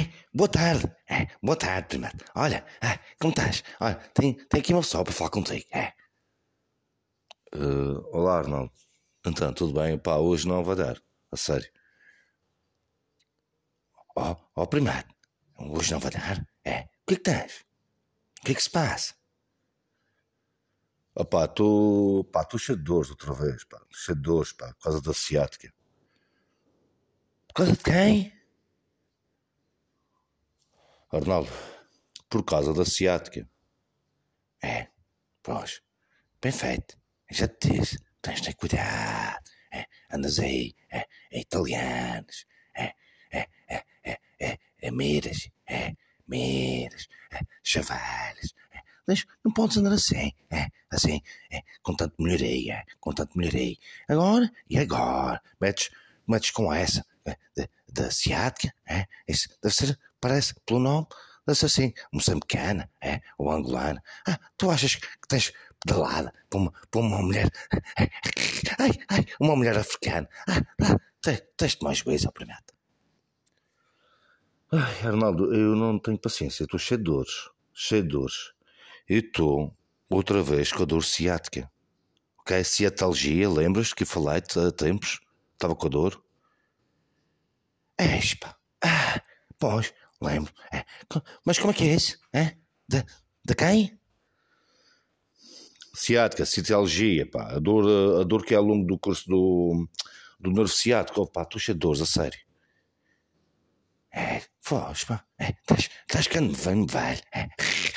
Ei, boa tarde. É, boa tarde, primata. Olha, ah, como estás? Olha, tem, tem aqui uma pessoa para falar contigo. É. Uh, olá, Arnaldo. Então, tudo bem? Pá, hoje não vai dar. A sério. Ó, oh, oh, primado. Hoje não vai dar? É. O que é que tens? O que é que se passa? Ah, pá, estou pá, cheio de dores outra vez, pá. Cheio de dores, pá, por causa da ciática. Por causa de quem? Arnaldo, por causa da ciática. É, pois, bem feito. Já te disse, tens de cuidado. É, andas aí, é, é italianos, é, é, é, é, é, é miras, é, miras, é, chavales. É, mas não podes andar assim, é, assim, é, com tanto melhoria, é, com tanto melhoria. Agora, e agora? Metes, metes com essa, é, da ciática, é, isso deve ser parece, pelo nome, deve assim, moçambicana, é, ou angolana. Ah, tu achas que tens pedalada para uma, para uma mulher, ai, ai, uma mulher africana. Ah, ah, tens, tens mais coisa, primata. Ai, Arnaldo, eu não tenho paciência, estou cheio de dores, cheio de dores. E estou, outra vez, com a dor ciática. Ok? Ciatalgia, lembras que falei-te há tempos? Estava com a dor? Espa. Ah, pois, Lembro. É. Mas como é que é isso? É? De, de quem? Ciática, citalgia, pá. A dor, a dor que é ao longo do curso do, do nervo ciático. Oh, pá, estou cheio de dores, a sério. É, foge, pá. É, estás ficando velho, velho. É.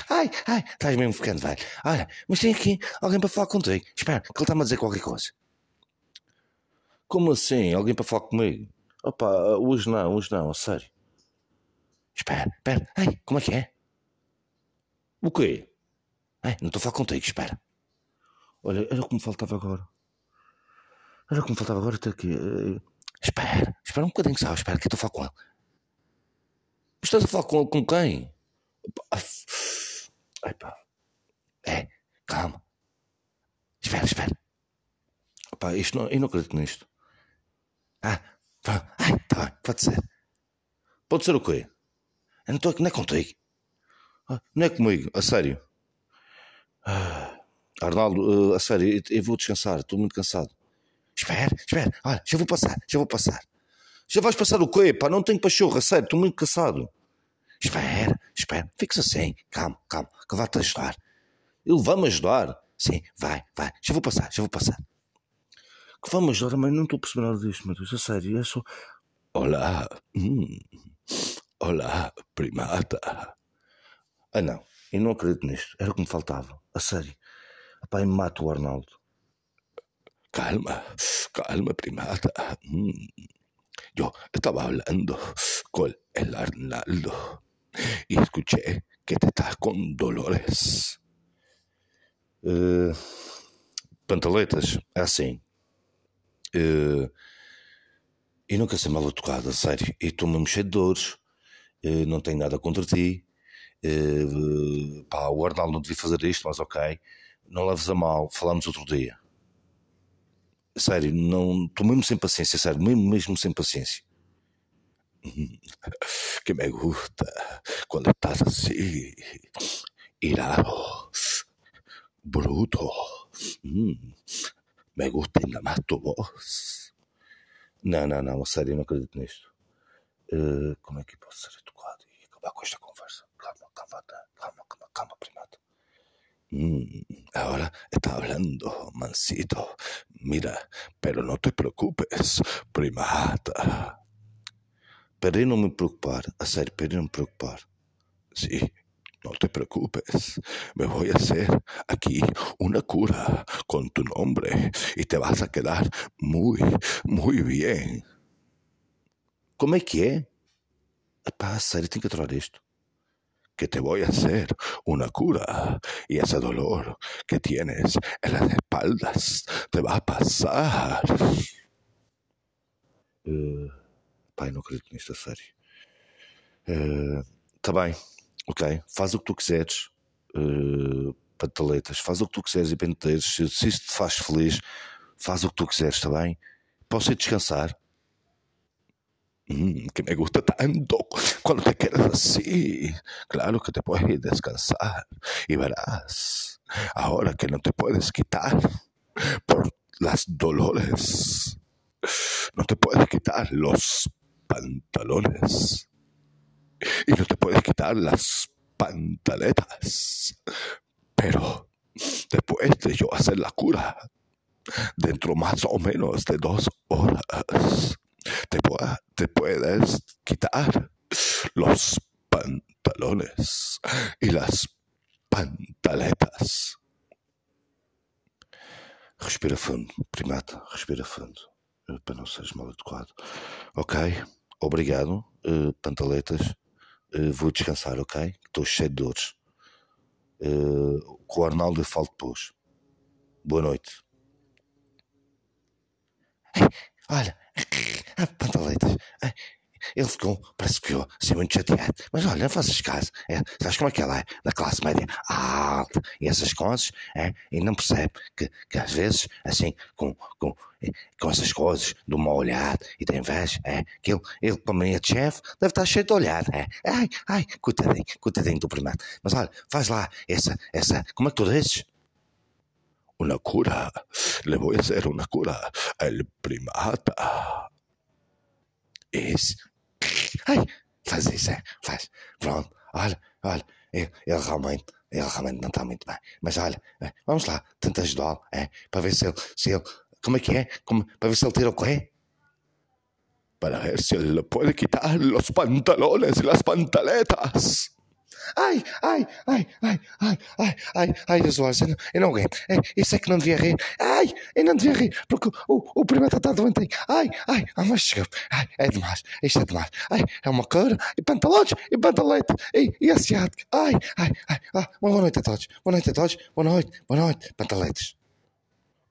Ai, ai, estás mesmo ficando velho. Olha, mas tem aqui alguém para falar contigo. Espera, que ele está-me a dizer qualquer coisa. Como assim? Alguém para falar comigo? Opa, hoje não, hoje não, sério. Espera, espera. Ai, como é que é? O quê? Ai, não estou a falar contigo, espera. Olha, era como faltava agora. Era como faltava agora até aqui. Eh, espera, espera um bocadinho só, espera que eu estou a falar com ele. Estás a falar com, com quem? Ai pá. É, calma. Espera, espera. Pá, isto não, eu não acredito nisto. Ah, pá. Ai, tá bem, pode ser. Pode ser o quê? Eu não estou não é contigo. Não é comigo, a sério. Ah, Arnaldo, uh, a sério, eu, vou descansar, estou muito cansado. Espera, espera, olha, já vou passar, já vou passar. Já vais passar o quê, pá? Não tenho pachorra, sério, estou muito cansado. Espera, espera, fixa assim, calma, calma, que vai-te ajudar. Ele vai-me ajudar? Sim, vai, vai, já vou passar, já vou passar. Que vai-me ajudar, mas não estou a perceber nada disto, meu Deus, a sério, é só... Olá, hum. Olá, primata. Ah, não, eu não acredito nisto. Era o que me faltava. A sério. Pai, mata o Arnaldo. Calma, calma, primata. Mm. Yo estaba hablando con el Arnaldo y escuché que te estás con dolores. Uh, pantaletas, é assim. Uh, e nunca ser mal educado, a sério. E estou mesmo cheio de dores. Eh, não tenho nada contra ti. Uh, pá, o Arnaldo não devia fazer isto, mas ok, não leves a mal, falamos outro dia. Sério, não estou mesmo sem paciência, sério, mesmo, mesmo sem paciência. Que me gusta quando estás assim, irado, bruto. Mm, me gusta ainda mais tu voz. Não, não, não, sério, não acredito nisto. Uh, como é que posso ser educado e acabar com esta conversa? Calma, calma, calma, calma, calma primata. Mm, ahora está hablando, mansito. Mira, pero no te preocupes, primata. Para não me preocupar, a sério, para não me preocupar. Sí, no te preocupes, me voy a hacer aquí una cura con tu nombre y te vas a quedar muy, muy bien. Como é que é? Epá, sério, tenho que aturar isto. Que te voy a hacer una cura y ese dolor que tienes en las espaldas te va a pasar. Uh, pai, não acredito nisto, a sério. Uh, tá bem, ok. Faz o que tu quiseres, uh, pantaletas. Faz o que tu quiseres e penteiros. Se, se isso te faz feliz, faz o que tu quiseres, está bem? Posso ir descansar? Mm, que me gusta tanto cuando te quedas así. Claro que te puedes ir descansar y verás, ahora que no te puedes quitar por las dolores, no te puedes quitar los pantalones y no te puedes quitar las pantaletas. Pero después de yo hacer la cura, dentro más o menos de dos horas, te, te puedes quitar los pantalones y las pantaletas. Respira fundo, primata, respira fundo, eh, para não seres mal educado. Ok, obrigado, uh, pantaletas. Uh, vou descansar, ok? Estou cheio de dores. Uh, com o Arnaldo falo depois. Boa noite. olha, pantaletas. Ele ficou, parece que ficou assim muito chateado. Mas olha, não faças caso. É, sabes como é que ela é? Da classe média alta e essas coisas. É, e não percebe que, que às vezes, assim, com, com, com essas coisas, de uma olhada e tem inveja, é, que ele, ele para mim, é chefe, deve estar cheio de olhada. É. Ai, ai, coitadinho, coitadinho do primeiro. Mas olha, faz lá essa, essa, como é que tu dizes? Una cura. Le voy a una cura al primata. Isso. Ai, faz isso, é, faz. Pronto, olha, olha, ele, ele realmente, ele realmente não está muito bem. Mas olha, é, vamos lá, tenta ajudá-lo, é, para ver se ele, se ele, como é que é? Como, para ver se ele tira o quê? Para ver se ele pode quitar os pantalones e as pantaletas. Ai, ai, ai, ai, ai, ai, ai, ai, Jesus, eu não, eu não aguento. É, isso é que não devia rir. Ai, eu não devia rir, porque o, o primeiro está doente. Ai, ai, ah, mas chega. Ai, é demais, isto é demais. Ai, é uma cara, e pantalones, e pantalete, e, e asiática. Ai, ai, ai, ah, boa noite a todos, boa noite a todos, boa noite, boa noite, pantaletes.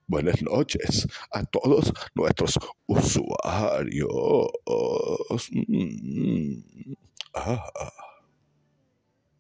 Buenas noches a todos nuestros usuarios. Mm, ah.